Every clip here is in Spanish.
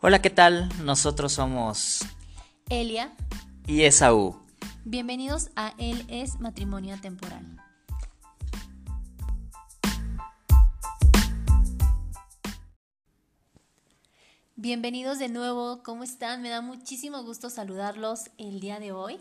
Hola, ¿qué tal? Nosotros somos Elia. y Esaú. Bienvenidos a Él es Matrimonio Temporal. Bienvenidos de nuevo, ¿cómo están? Me da muchísimo gusto saludarlos el día de hoy.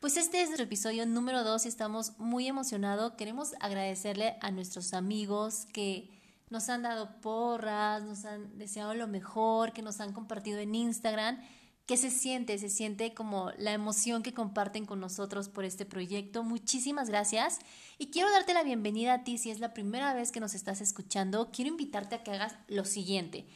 Pues este es nuestro episodio número 2 y estamos muy emocionados. Queremos agradecerle a nuestros amigos que nos han dado porras, nos han deseado lo mejor, que nos han compartido en Instagram. ¿Qué se siente? Se siente como la emoción que comparten con nosotros por este proyecto. Muchísimas gracias. Y quiero darte la bienvenida a ti si es la primera vez que nos estás escuchando. Quiero invitarte a que hagas lo siguiente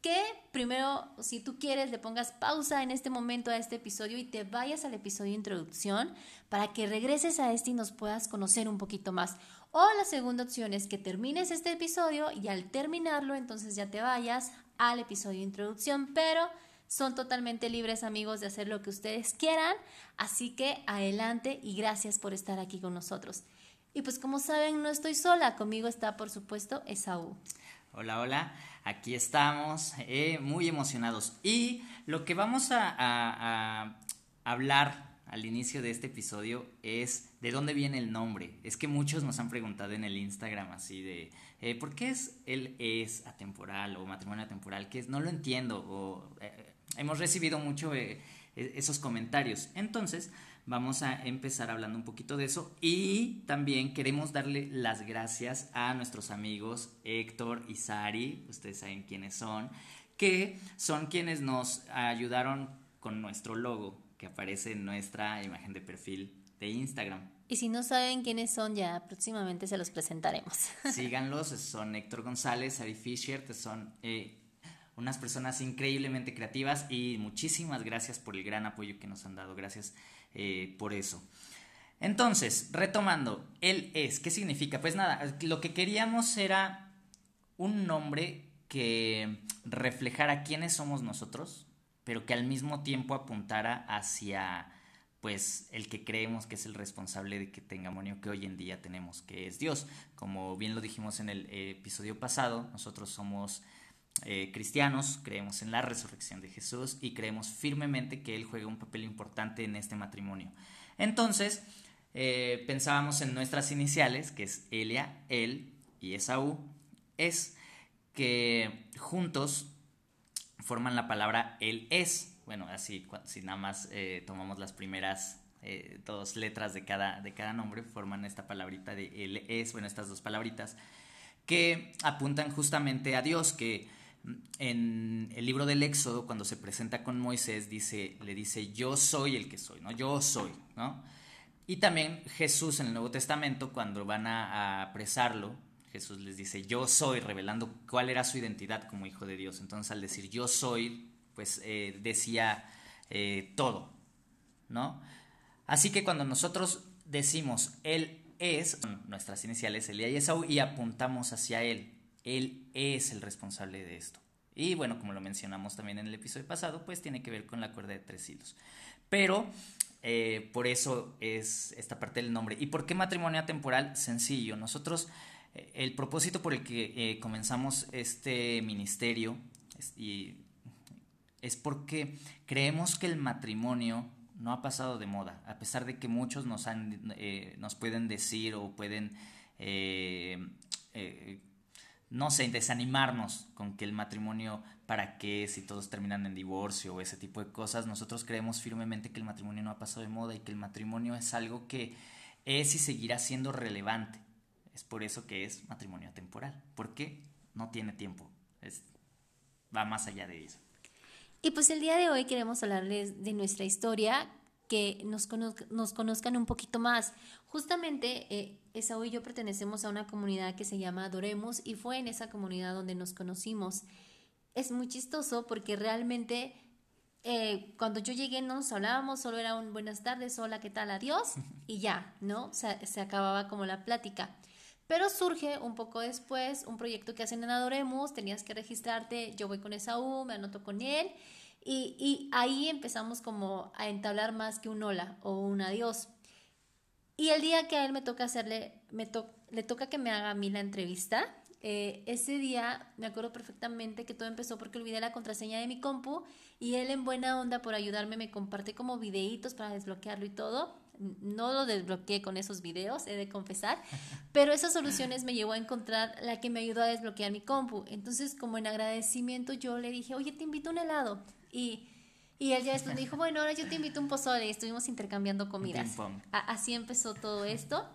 que primero, si tú quieres, le pongas pausa en este momento a este episodio y te vayas al episodio de introducción para que regreses a este y nos puedas conocer un poquito más. O la segunda opción es que termines este episodio y al terminarlo, entonces ya te vayas al episodio de introducción, pero son totalmente libres amigos de hacer lo que ustedes quieran, así que adelante y gracias por estar aquí con nosotros. Y pues como saben, no estoy sola, conmigo está por supuesto Esaú. Hola, hola, aquí estamos, eh, muy emocionados. Y lo que vamos a, hablar al inicio de este episodio es de dónde viene el nombre. Es que muchos nos han preguntado en el Instagram así de, eh, ¿por qué es él es atemporal o matrimonio atemporal? Que no lo entiendo. O, eh, hemos recibido mucho eh, esos comentarios. Entonces, vamos a empezar hablando un poquito de eso y también queremos darle las gracias a nuestros amigos Héctor y Sari, ustedes saben quiénes son, que son quienes nos ayudaron con nuestro logo que aparece en nuestra imagen de perfil de Instagram. Y si no saben quiénes son, ya próximamente se los presentaremos. Síganlos, son Héctor González, Sari Fisher, que son eh, unas personas increíblemente creativas y muchísimas gracias por el gran apoyo que nos han dado. Gracias eh, por eso. Entonces, retomando, él es, ¿qué significa? Pues nada, lo que queríamos era un nombre que reflejara quiénes somos nosotros, pero que al mismo tiempo apuntara hacia pues el que creemos que es el responsable de que tengamos que hoy en día tenemos, que es Dios. Como bien lo dijimos en el episodio pasado, nosotros somos eh, cristianos, creemos en la resurrección de Jesús y creemos firmemente que Él juega un papel importante en este matrimonio. Entonces, eh, pensábamos en nuestras iniciales, que es Elia, él y Esaú, es que juntos forman la palabra él es. Bueno, así, si nada más eh, tomamos las primeras eh, dos letras de cada, de cada nombre, forman esta palabrita de él es, bueno, estas dos palabritas, que apuntan justamente a Dios, que en el libro del Éxodo, cuando se presenta con Moisés, dice, le dice, yo soy el que soy, ¿no? Yo soy, ¿no? Y también Jesús en el Nuevo Testamento, cuando van a, apresarlo, Jesús les dice, yo soy, revelando cuál era su identidad como hijo de Dios. Entonces al decir yo soy, pues eh, decía eh, todo, ¿no? Así que cuando nosotros decimos Él es, nuestras iniciales, Elia y Esaú, y apuntamos hacia Él, Él es el responsable de esto. Y bueno, como lo mencionamos también en el episodio pasado, pues tiene que ver con la cuerda de tres hilos. Pero eh, por eso es esta parte del nombre. ¿Y por qué matrimonio temporal? Sencillo. Nosotros, el propósito por el que eh, comenzamos este ministerio es, y, es porque creemos que el matrimonio no ha pasado de moda, a pesar de que muchos nos, han, eh, nos pueden decir o pueden, eh, eh, no sé, desanimarnos con que el matrimonio, ¿para qué? Si todos terminan en divorcio o ese tipo de cosas, nosotros creemos firmemente que el matrimonio no ha pasado de moda y que el matrimonio es algo que es y seguirá siendo relevante. Es por eso que es matrimonio temporal, porque no tiene tiempo, es, va más allá de eso. Y pues el día de hoy queremos hablarles de nuestra historia, que nos, conoz nos conozcan un poquito más. Justamente eh, Esaú y yo pertenecemos a una comunidad que se llama Adoremos y fue en esa comunidad donde nos conocimos. Es muy chistoso porque realmente eh, cuando yo llegué no nos hablábamos, solo era un buenas tardes, hola, ¿qué tal? Adiós y ya, ¿no? Se acababa como la plática. Pero surge un poco después un proyecto que hacen en Adoremos, tenías que registrarte, yo voy con Esaú, me anoto con él y, ahí empezamos como a entablar más que un hola o un adiós. Y el día que a él me toca hacerle, me to le toca que me haga a mí la entrevista, Eh, ese día me acuerdo perfectamente que todo empezó porque olvidé la contraseña de mi compu y él en buena onda por ayudarme me comparte como videitos para desbloquearlo y todo. No lo desbloqueé con esos videos, he de confesar, pero esas soluciones me llevó a encontrar la que me ayudó a desbloquear mi compu. Entonces, como en agradecimiento, yo le dije, oye, te invito a un helado. Y, y él ya después me dijo, bueno, ahora yo te invito a un pozole. Y estuvimos intercambiando comidas. así empezó todo esto.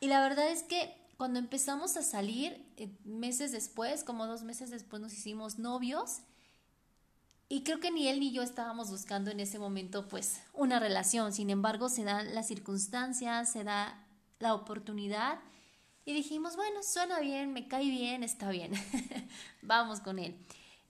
Y la verdad es que cuando empezamos a salir, eh, meses después, como dos meses después, nos hicimos novios. Y creo que ni él ni yo estábamos buscando en ese momento, pues, una relación. Sin embargo, se dan las circunstancias, se da la oportunidad. Y dijimos, bueno, suena bien, me cae bien, está bien. Vamos con él.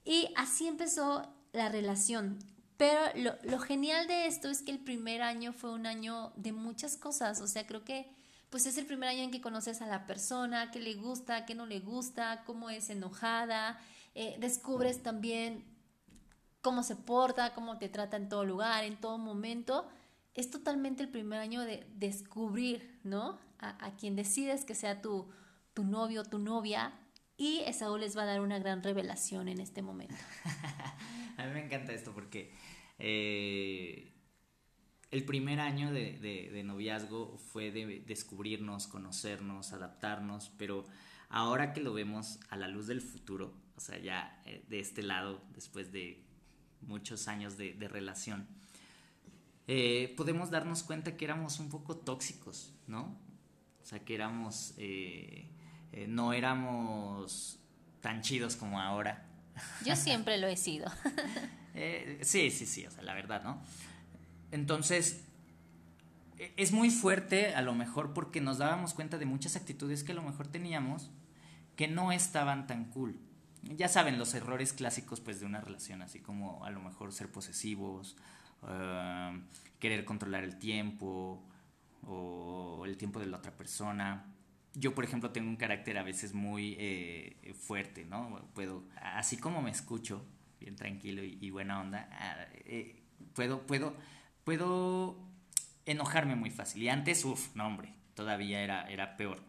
Y así empezó la relación. Pero lo, lo, genial de esto es que el primer año fue un año de muchas cosas. O sea, creo que pues es el primer año en que conoces a la persona, qué le gusta, qué no le gusta, cómo es enojada, eh, descubres también cómo se porta, cómo te trata en todo lugar, en todo momento. Es totalmente el primer año de descubrir, ¿no? A, quien decides que sea tu, tu novio, tu novia, y Esaú les va a dar una gran revelación en este momento. a mí me encanta esto porque eh, el primer año de, noviazgo fue de descubrirnos, conocernos, adaptarnos, pero ahora que lo vemos a la luz del futuro, o sea, ya eh, de este lado, después de muchos años de, relación, eh, podemos darnos cuenta que éramos un poco tóxicos, ¿no? O sea, que éramos, eh, no éramos tan chidos como ahora. Yo siempre lo he sido. sí, sí, sí, o sea, la verdad, ¿no? Entonces, e, es muy fuerte a lo mejor porque nos dábamos cuenta de muchas actitudes que a lo mejor teníamos que no estaban tan cool. Ya saben, los errores clásicos pues de una relación, así como a lo mejor ser posesivos, eh, querer controlar el tiempo o el tiempo de la otra persona. Yo, por ejemplo, tengo un carácter a veces muy eh, fuerte, ¿no? Puedo, así como me escucho, bien tranquilo y, buena onda, ah, eh, puedo, puedo puedo enojarme muy fácil. Y antes, uff, no hombre, todavía era, era peor.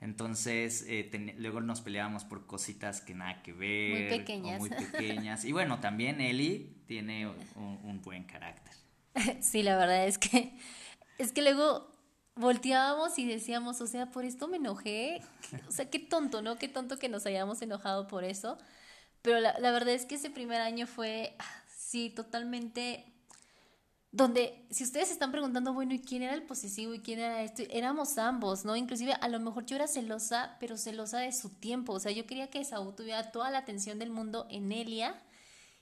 Entonces, eh, luego nos peleábamos por cositas que nada que ver. Muy pequeñas. muy pequeñas. Y bueno, también Eli tiene un, buen carácter. Sí, la verdad es que, es que luego volteábamos y decíamos, o sea, por esto me enojé. O sea, qué tonto, ¿no? Qué tonto que nos hayamos enojado por eso. Pero la, la verdad es que ese primer año fue, sí, totalmente donde si ustedes están preguntando, bueno, ¿y quién era el posesivo y quién era esto? Éramos ambos, ¿no? Inclusive a lo mejor yo era celosa, pero celosa de su tiempo, o sea, yo quería que Saúl tuviera toda la atención del mundo en Elia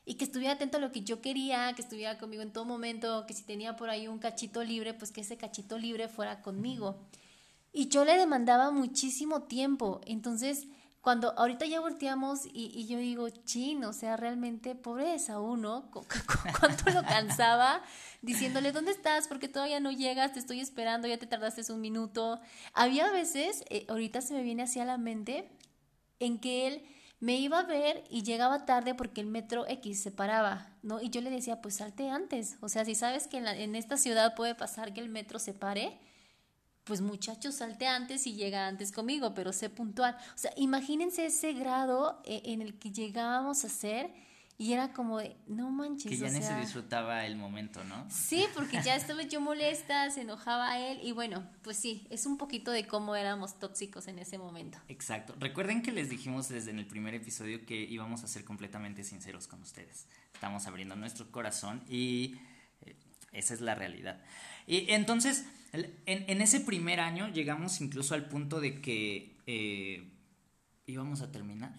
y que estuviera atento a lo que yo quería, que estuviera conmigo en todo momento, que si tenía por ahí un cachito libre, pues que ese cachito libre fuera conmigo. Y yo le demandaba muchísimo tiempo, entonces cuando ahorita ya volteamos y, yo digo, chin, o sea, realmente pobre de Saúl, ¿no? ¿Cuánto lo cansaba? Diciéndole, ¿dónde estás? Porque todavía no llegas, te estoy esperando, ya te tardaste un minuto. Había veces, eh, ahorita se me viene así a la mente, en que él me iba a ver y llegaba tarde porque el metro X se paraba, ¿no? Y yo le decía, pues salte antes. O sea, si sabes que en, en esta ciudad puede pasar que el metro se pare, pues muchachos, salte antes y llega antes conmigo, pero sé puntual. O sea, imagínense ese grado eh, en el que llegábamos a ser y era como de, no manches. Que ya ni se disfrutaba el momento, ¿no? Sí, porque ya estaba yo molesta, se enojaba él y bueno, pues sí, es un poquito de cómo éramos tóxicos en ese momento. Exacto. Recuerden que les dijimos desde en el primer episodio que íbamos a ser completamente sinceros con ustedes. Estamos abriendo nuestro corazón y eh, esa es la realidad. Y entonces en, ese primer año llegamos incluso al punto de que eh, íbamos a terminar.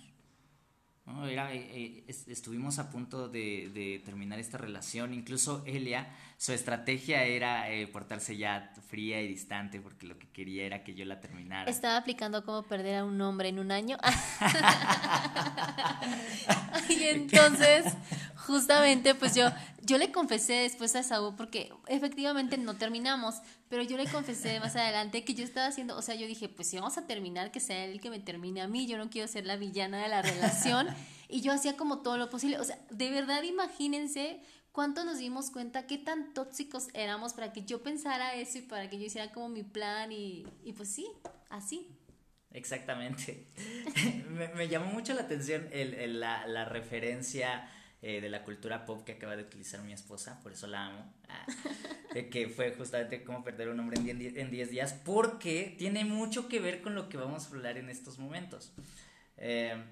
Era, eh, eh, estuvimos a punto de, terminar esta relación. Incluso Elia, su estrategia era portarse ya fría y distante porque lo que quería era que yo la terminara. Estaba aplicando cómo perder a un hombre en un año. y entonces, justamente, pues yo, yo le confesé después a Saúl, porque efectivamente no terminamos, pero yo le confesé más adelante que yo estaba haciendo, o sea, yo dije, pues si vamos a terminar, que sea él que me termine a mí, yo no quiero ser la villana de la relación, y yo hacía como todo lo posible, o sea, de verdad imagínense cuánto nos dimos cuenta qué tan tóxicos éramos para que yo pensara eso y para que yo hiciera como mi plan y, y pues sí, así. Exactamente. me, llamó mucho la atención la, referencia eh, de la cultura pop que acaba de utilizar mi esposa, por eso la amo, ah, que fue justamente cómo perder un hombre en 10 días, porque tiene mucho que ver con lo que vamos a hablar en estos momentos. Eh,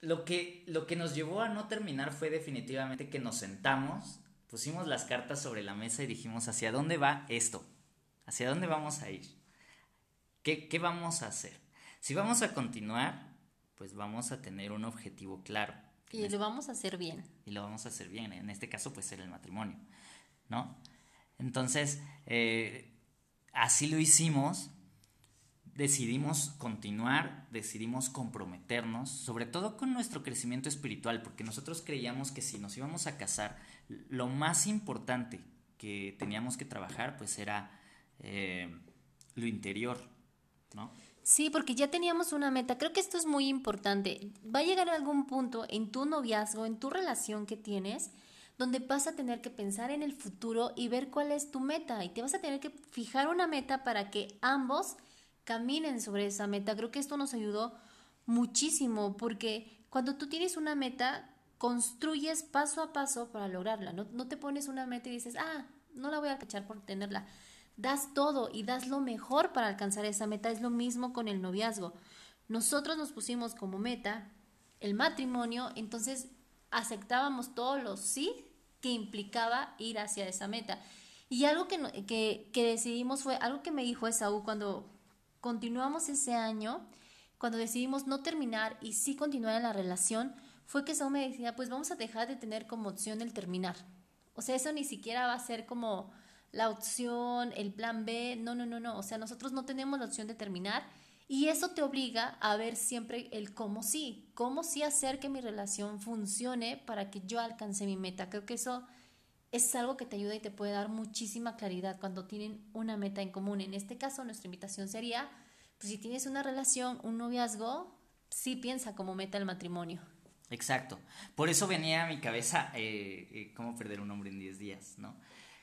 lo, que, lo que nos llevó a no terminar fue definitivamente que nos sentamos, pusimos las cartas sobre la mesa y dijimos, ¿hacia dónde va esto? ¿Hacia dónde vamos a ir? ¿Qué, qué vamos a hacer? Si vamos a continuar, pues vamos a tener un objetivo claro. Y lo vamos a hacer bien. Y lo vamos a hacer bien. En este caso, pues ser el matrimonio, ¿no? Entonces, eh, así lo hicimos decidimos continuar, decidimos comprometernos, sobre todo con nuestro crecimiento espiritual, porque nosotros creíamos que si nos íbamos a casar, lo más importante que teníamos que trabajar, pues era eh, lo interior, ¿no? Sí, porque ya teníamos una meta. Creo que esto es muy importante. Va a llegar algún punto en tu noviazgo, en tu relación que tienes, donde vas a tener que pensar en el futuro y ver cuál es tu meta. Y te vas a tener que fijar una meta para que ambos caminen sobre esa meta. Creo que esto nos ayudó muchísimo porque cuando tú tienes una meta, construyes paso a paso para lograrla. No, te pones una meta y dices, ah, no la voy a cachar por tenerla. Das todo y das lo mejor para alcanzar esa meta. Es lo mismo con el noviazgo. Nosotros nos pusimos como meta el matrimonio, entonces aceptábamos todos los sí que implicaba ir hacia esa meta. Y algo que, que, que decidimos fue, algo que me dijo Esaú cuando continuamos ese año, cuando decidimos no terminar y sí continuar en la relación, fue que Saúl me decía, pues vamos a dejar de tener como opción el terminar. O sea, eso ni siquiera va a ser como la opción, el plan B, no, no, no, no. O sea, nosotros no tenemos la opción de terminar y eso te obliga a ver siempre el cómo sí, cómo sí hacer que mi relación funcione para que yo alcance mi meta. Creo que eso es algo que te ayuda y te puede dar muchísima claridad cuando tienen una meta en común. En este caso, nuestra invitación sería, pues si tienes una relación, un noviazgo, sí piensa como meta el matrimonio. Exacto. Por eso venía a mi cabeza eh, eh, cómo perder un hombre en 10 días, ¿no?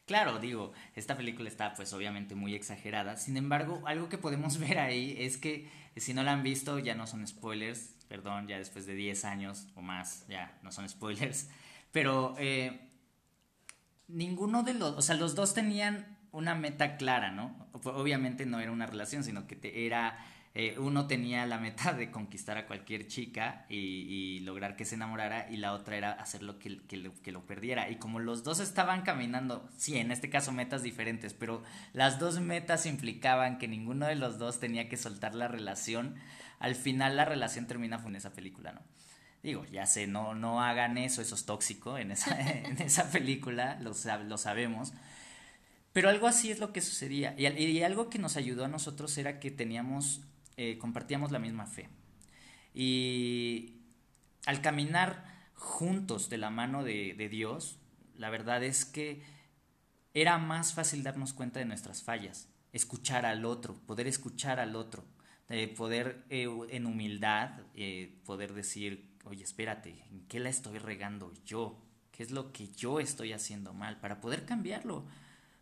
Claro, digo, esta película está pues obviamente muy exagerada. Sin embargo, algo que podemos ver ahí es que si no la han visto ya no son spoilers, perdón, ya después de 10 años o más, ya no son spoilers. Pero eh, ninguno de los, o sea, los dos tenían una meta clara, ¿no? Obviamente no era una relación, sino que era, eh, uno tenía la meta de conquistar a cualquier chica y, lograr que se enamorara y la otra era hacer lo que, que, lo, perdiera. Y como los dos estaban caminando, sí, en este caso metas diferentes, pero las dos metas implicaban que ninguno de los dos tenía que soltar la relación, al final la relación termina con esa película, ¿no? Digo, ya sé, no, no hagan eso, eso es tóxico en esa, en esa película, lo, lo, sabemos. Pero algo así es lo que sucedía. Y, algo que nos ayudó a nosotros era que teníamos, eh, compartíamos la misma fe. Y al caminar juntos de la mano de, Dios, la verdad es que era más fácil darnos cuenta de nuestras fallas, escuchar al otro, poder escuchar al otro, poder eh, en humildad eh, poder decir, oye, espérate, ¿en qué la estoy regando yo? ¿Qué es lo que yo estoy haciendo mal? Para poder cambiarlo.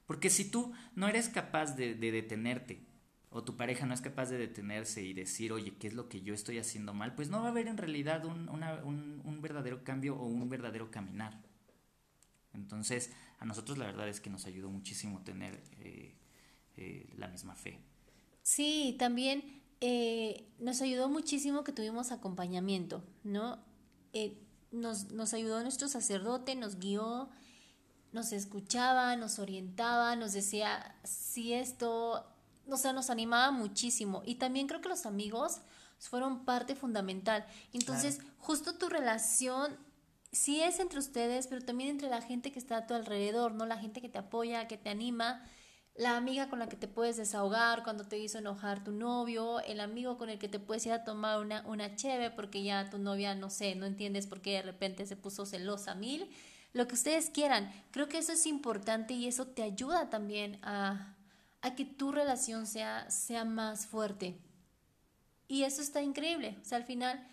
Porque si tú no eres capaz de, detenerte, o tu pareja no es capaz de detenerse y decir, oye, ¿qué es lo que yo estoy haciendo mal? Pues no va a haber en realidad un, un, verdadero cambio o un verdadero caminar. Entonces, a nosotros la verdad es que nos ayudó muchísimo tener eh, eh, la misma fe. Sí, también eh, nos ayudó muchísimo que tuvimos acompañamiento, ¿no? Nos, nos ayudó nuestro sacerdote, nos guió, nos escuchaba, nos orientaba, nos decía si esto, o sea, nos animaba muchísimo. Y también creo que los amigos fueron parte fundamental. Entonces, justo tu relación sí es entre ustedes, pero también entre la gente que está a tu alrededor, ¿no? La gente que te apoya, que te anima la amiga con la que te puedes desahogar cuando te hizo enojar tu novio, el amigo con el que te puedes ir a tomar una, una cheve porque ya tu novia, no sé, no entiendes por qué de repente se puso celosa mil, lo que ustedes quieran. Creo que eso es importante y eso te ayuda también a, a que tu relación sea, sea más fuerte. Y eso está increíble. O sea, al final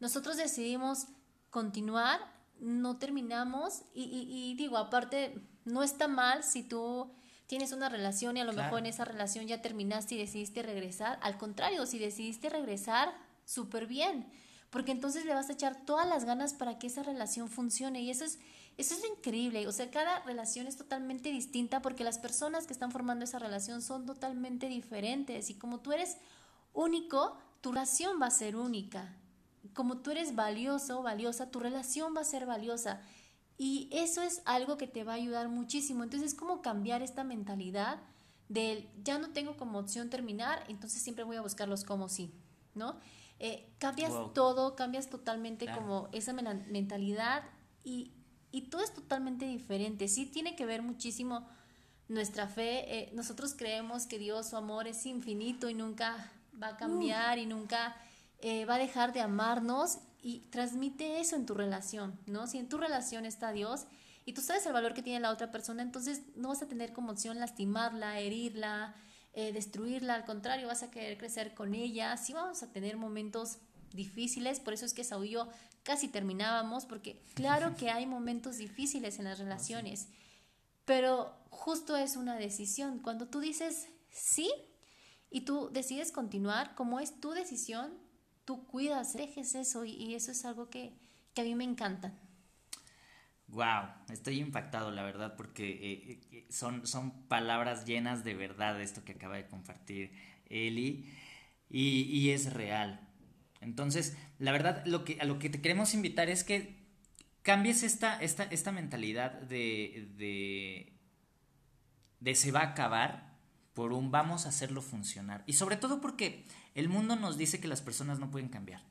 nosotros decidimos continuar, no terminamos y, y digo, aparte, no está mal si tú tienes una relación y a lo mejor en esa relación ya terminaste y decidiste regresar. Al contrario, si decidiste regresar, súper bien, porque entonces le vas a echar todas las ganas para que esa relación funcione y eso es, eso es increíble. O sea, cada relación es totalmente distinta porque las personas que están formando esa relación son totalmente diferentes y como tú eres único, tu relación va a ser única. Como tú eres valioso, valiosa, tu relación va a ser valiosa. Y eso es algo que te va a ayudar muchísimo. Entonces es como cambiar esta mentalidad del ya no tengo como opción terminar, entonces siempre voy a buscarlos como sí, ¿no? Eh, cambias todo, cambias totalmente como esa mentalidad y, y, todo es totalmente diferente. Sí tiene que ver muchísimo nuestra fe. Eh, nosotros creemos que Dios, su amor es infinito y nunca va a cambiar y nunca eh, va a dejar de amarnos y transmite eso en tu relación, ¿no? Si en tu relación está Dios y tú sabes el valor que tiene la otra persona, entonces no vas a tener como opción lastimarla, herirla, eh, destruirla, al contrario, vas a querer crecer con ella, sí vamos a tener momentos difíciles, por eso es que Saúl y yo casi terminábamos, porque claro que hay momentos difíciles en las relaciones, pero justo es una decisión. Cuando tú dices sí y tú decides continuar, como es tu decisión, tú cuidas, dejes eso y, eso es algo que, a mí me encanta. Wow, estoy impactado, la verdad, porque eh, eh, son, son palabras llenas de verdad esto que acaba de compartir Eli y, es real. Entonces, la verdad, lo que, a lo que te queremos invitar es que cambies esta, esta, esta mentalidad de, de, de se va a acabar por un vamos a hacerlo funcionar. Y sobre todo porque el mundo nos dice que las personas no pueden cambiar.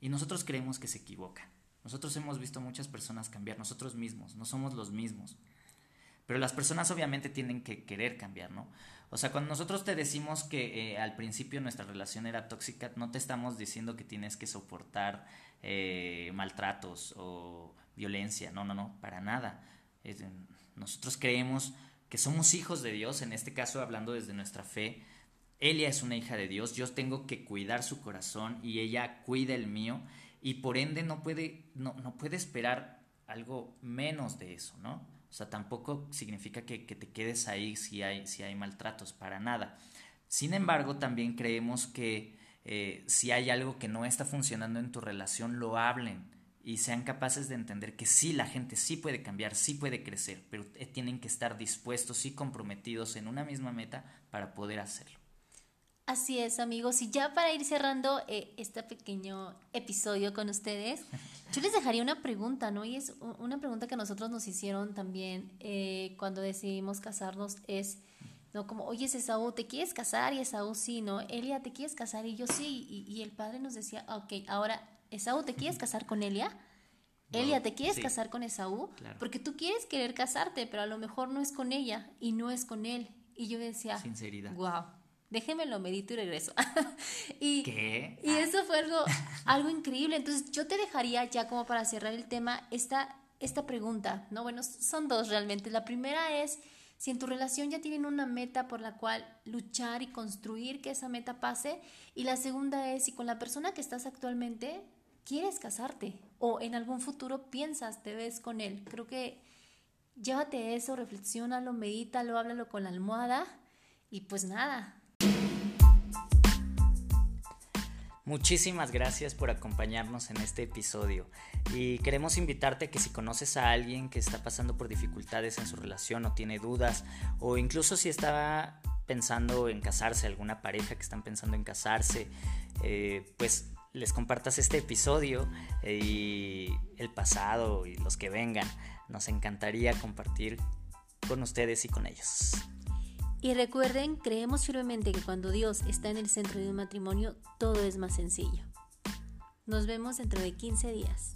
Y nosotros creemos que se equivocan. Nosotros hemos visto muchas personas cambiar, nosotros mismos, no somos los mismos. Pero las personas obviamente tienen que querer cambiar, ¿no? O sea, cuando nosotros te decimos que eh, al principio nuestra relación era tóxica, no te estamos diciendo que tienes que soportar eh, maltratos o violencia, no, no, no, para nada. nosotros creemos que somos hijos de Dios, en este caso hablando desde nuestra fe, Elia es una hija de Dios, yo tengo que cuidar su corazón y ella cuida el mío y por ende no puede, no, no puede esperar algo menos de eso, ¿no? O sea, tampoco significa que, te quedes ahí si hay, si hay maltratos, para nada. Sin embargo, también creemos que eh, si hay algo que no está funcionando en tu relación, lo hablen y sean capaces de entender que sí, la gente sí puede cambiar, sí puede crecer, pero eh, tienen que estar dispuestos y comprometidos en una misma meta para poder hacerlo. Así es, amigos. Y ya para ir cerrando eh, este pequeño episodio con ustedes, yo les dejaría una pregunta, ¿no? Y es una pregunta que nosotros nos hicieron también eh, cuando decidimos casarnos, es, ¿no? Como, oye, Esaú, ¿te quieres casar? Y Esaú sí, ¿no? Elia, ¿te quieres casar? Y yo sí. Y, el padre nos decía, ok, ahora, Esaú, ¿te quieres casar con Elia? Elia, ¿te quieres casar con Esaú? Porque tú quieres querer casarte, pero a lo mejor no es con ella y no es con él. Y yo decía, sinceridad. Wow déjeme lo medito y regreso. y, ¿Qué? Y eso fue algo, algo increíble. Entonces yo te dejaría ya como para cerrar el tema esta, esta pregunta, ¿no? Bueno, son dos realmente. La primera es si en tu relación ya tienen una meta por la cual luchar y construir que esa meta pase. Y la segunda es si con la persona que estás actualmente quieres casarte o en algún futuro piensas, te ves con él. Creo que llévate eso, reflexiónalo, medítalo, háblalo con la almohada y pues nada, Muchísimas gracias por acompañarnos en este episodio y queremos invitarte a que si conoces a alguien que está pasando por dificultades en su relación o tiene dudas o incluso si está pensando en casarse, alguna pareja que están pensando en casarse, eh, pues les compartas este episodio y el pasado y los que vengan. Nos encantaría compartir con ustedes y con ellos. Y recuerden, creemos firmemente que cuando Dios está en el centro de un matrimonio, todo es más sencillo. Nos vemos dentro de 15 días.